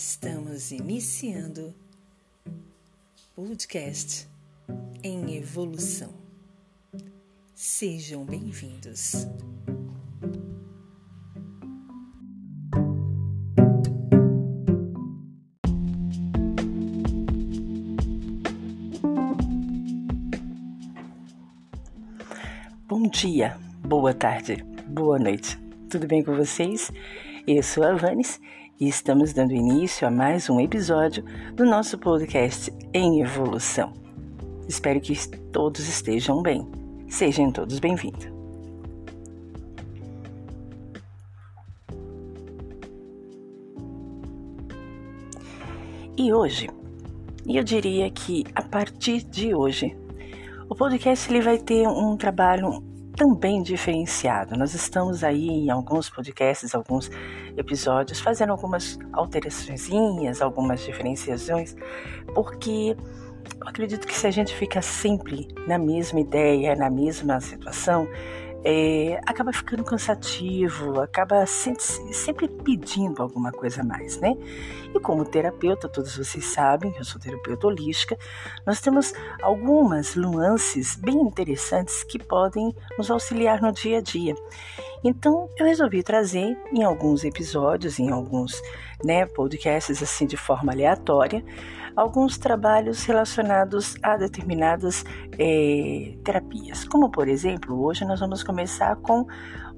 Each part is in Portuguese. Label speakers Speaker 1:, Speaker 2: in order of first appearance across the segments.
Speaker 1: Estamos iniciando podcast em evolução. Sejam bem-vindos.
Speaker 2: Bom dia, boa tarde, boa noite. Tudo bem com vocês? Eu sou a Vanes e estamos dando início a mais um episódio do nosso podcast em evolução. Espero que todos estejam bem. Sejam todos bem-vindos. E hoje, eu diria que a partir de hoje, o podcast ele vai ter um trabalho também diferenciado. Nós estamos aí em alguns podcasts, alguns episódios, fazendo algumas alterações, algumas diferenciações, porque eu acredito que se a gente fica sempre na mesma ideia, na mesma situação, é, acaba ficando cansativo, acaba sempre, sempre pedindo alguma coisa a mais, né? E como terapeuta, todos vocês sabem, eu sou terapeuta holística, nós temos algumas nuances bem interessantes que podem nos auxiliar no dia a dia. Então, eu resolvi trazer em alguns episódios, em alguns né, podcasts assim de forma aleatória, alguns trabalhos relacionados a determinadas é, terapias. Como, por exemplo, hoje nós vamos começar com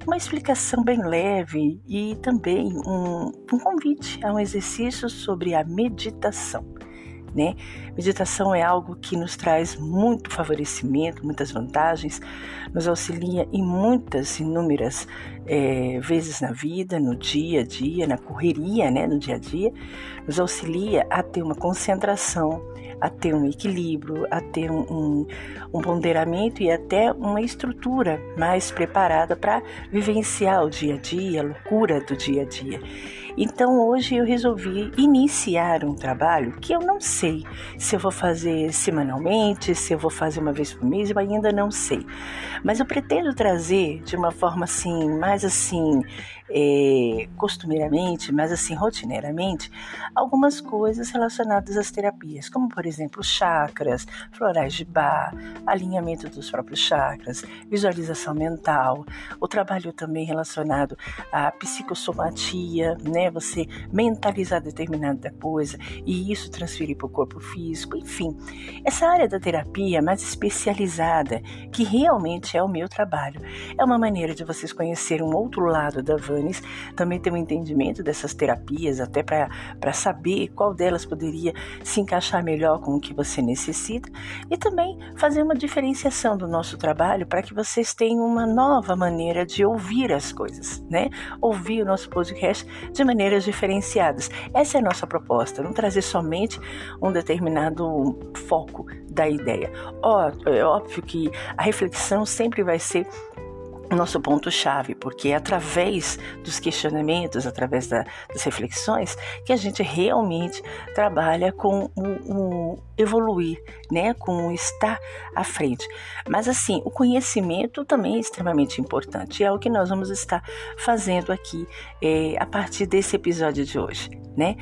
Speaker 2: uma explicação bem leve e também um, um convite a um exercício sobre a meditação né? Meditação é algo que nos traz muito favorecimento, muitas vantagens, nos auxilia em muitas, inúmeras é, vezes na vida, no dia a dia, na correria, né? No dia a dia, nos auxilia a ter uma concentração, a ter um equilíbrio, a ter um, um, um ponderamento e até uma estrutura mais preparada para vivenciar o dia a dia, a loucura do dia a dia. Então hoje eu resolvi iniciar um trabalho que eu não sei se eu vou fazer semanalmente, se eu vou fazer uma vez por mês, eu ainda não sei. Mas eu pretendo trazer de uma forma assim, mais assim, é, costumeiramente, mas assim, rotineiramente, algumas coisas relacionadas às terapias, como por exemplo chakras, florais de bar, alinhamento dos próprios chakras, visualização mental, o trabalho também relacionado à psicossomatia, né? Você mentalizar determinada coisa e isso transferir para o corpo físico, enfim. Essa área da terapia mais especializada, que realmente é o meu trabalho, é uma maneira de vocês conhecerem um outro lado da Van também ter um entendimento dessas terapias, até para saber qual delas poderia se encaixar melhor com o que você necessita, e também fazer uma diferenciação do nosso trabalho para que vocês tenham uma nova maneira de ouvir as coisas, né? Ouvir o nosso podcast de maneiras diferenciadas. Essa é a nossa proposta, não trazer somente um determinado foco da ideia. Ó, é óbvio que a reflexão sempre vai ser nosso ponto-chave, porque é através dos questionamentos, através da, das reflexões, que a gente realmente trabalha com o, evoluir, né? com o estar à frente. Mas assim, o conhecimento também é extremamente importante, é o que nós vamos estar fazendo aqui é, a partir desse episódio de hoje, né?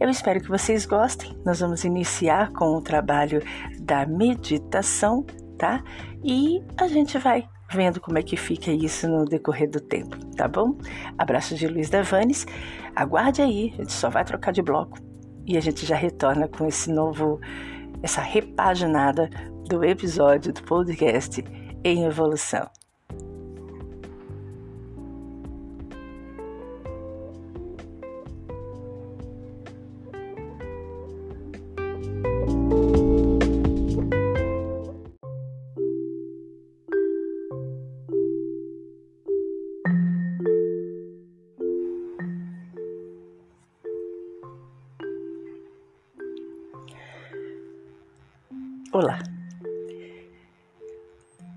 Speaker 2: Eu espero que vocês gostem. Nós vamos iniciar com o trabalho da meditação, tá? E a gente vai vendo como é que fica isso no decorrer do tempo, tá bom? Abraço de Luiz Davanes. Aguarde aí, a gente só vai trocar de bloco e a gente já retorna com esse novo, essa repaginada do episódio do podcast em evolução. Olá.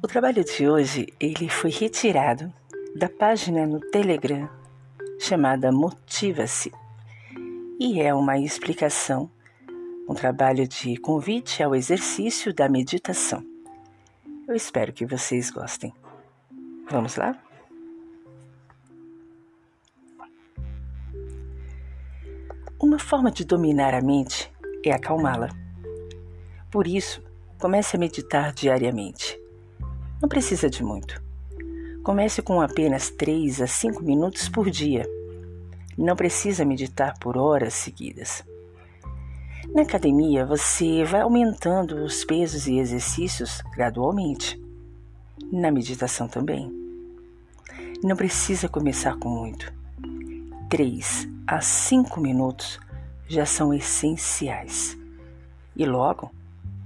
Speaker 2: O trabalho de hoje ele foi retirado da página no Telegram chamada Motiva-se e é uma explicação, um trabalho de convite ao exercício da meditação. Eu espero que vocês gostem. Vamos lá? Uma forma de dominar a mente é acalmá-la. Por isso, comece a meditar diariamente. Não precisa de muito. Comece com apenas 3 a 5 minutos por dia. Não precisa meditar por horas seguidas. Na academia, você vai aumentando os pesos e exercícios gradualmente. Na meditação também. Não precisa começar com muito. 3 a 5 minutos já são essenciais e logo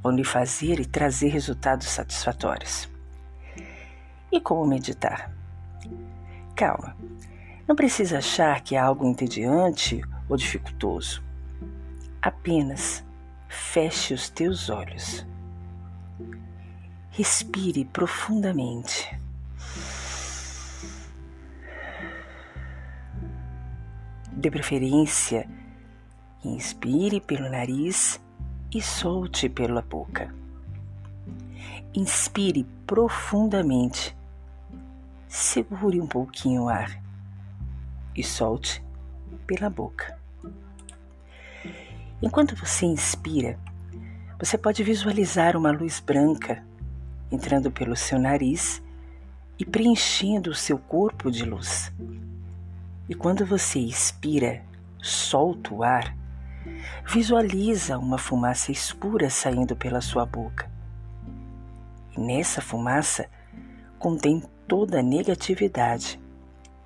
Speaker 2: vão lhe fazer e trazer resultados satisfatórios. E como meditar? Calma, não precisa achar que é algo entediante ou dificultoso. Apenas feche os teus olhos. Respire profundamente. De preferência, inspire pelo nariz e solte pela boca. Inspire profundamente segure um pouquinho o ar e solte pela boca. Enquanto você inspira, você pode visualizar uma luz branca entrando pelo seu nariz e preenchendo o seu corpo de luz. E quando você expira, solta o ar, visualiza uma fumaça escura saindo pela sua boca. E nessa fumaça contém toda negatividade,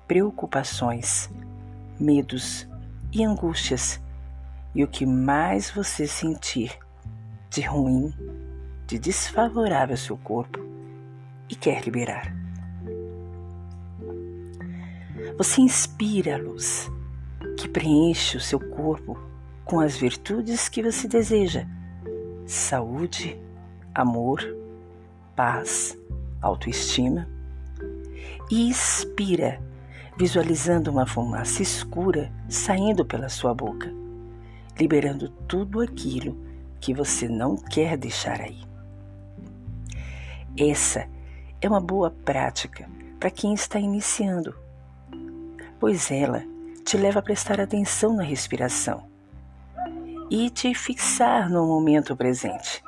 Speaker 2: preocupações, medos e angústias e o que mais você sentir de ruim, de desfavorável ao seu corpo e quer liberar. Você inspira a luz que preenche o seu corpo com as virtudes que você deseja: saúde, amor, paz, autoestima. E expira, visualizando uma fumaça escura saindo pela sua boca, liberando tudo aquilo que você não quer deixar aí. Essa é uma boa prática para quem está iniciando, pois ela te leva a prestar atenção na respiração e te fixar no momento presente,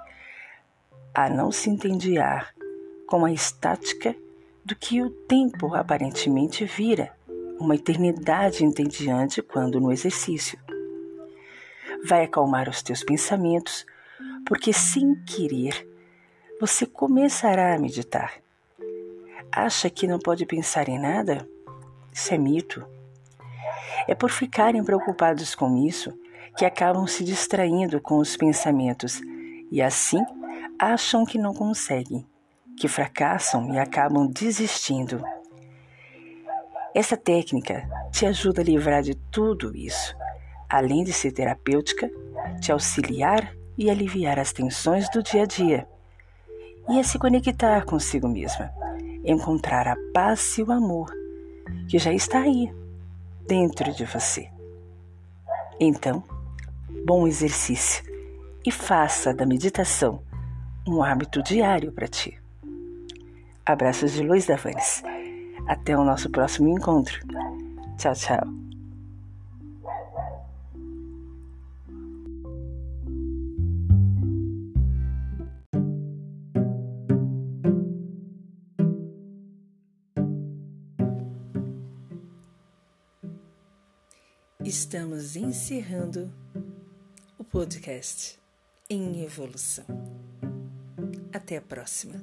Speaker 2: a não se entediar com a estática do que o tempo aparentemente vira uma eternidade entediante quando no exercício. Vai acalmar os teus pensamentos, porque sem querer você começará a meditar. Acha que não pode pensar em nada? Isso é mito. É por ficarem preocupados com isso que acabam se distraindo com os pensamentos e assim acham que não conseguem que fracassam e acabam desistindo. Essa técnica te ajuda a livrar de tudo isso, além de ser terapêutica, te auxiliar e aliviar as tensões do dia a dia e a se conectar consigo mesma, encontrar a paz e o amor que já está aí, dentro de você. Então, bom exercício e faça da meditação um hábito diário para ti. Abraços de Luiz Davanes. Até o nosso próximo encontro. Tchau, tchau.
Speaker 1: Estamos encerrando podcast em evolução. Até a próxima.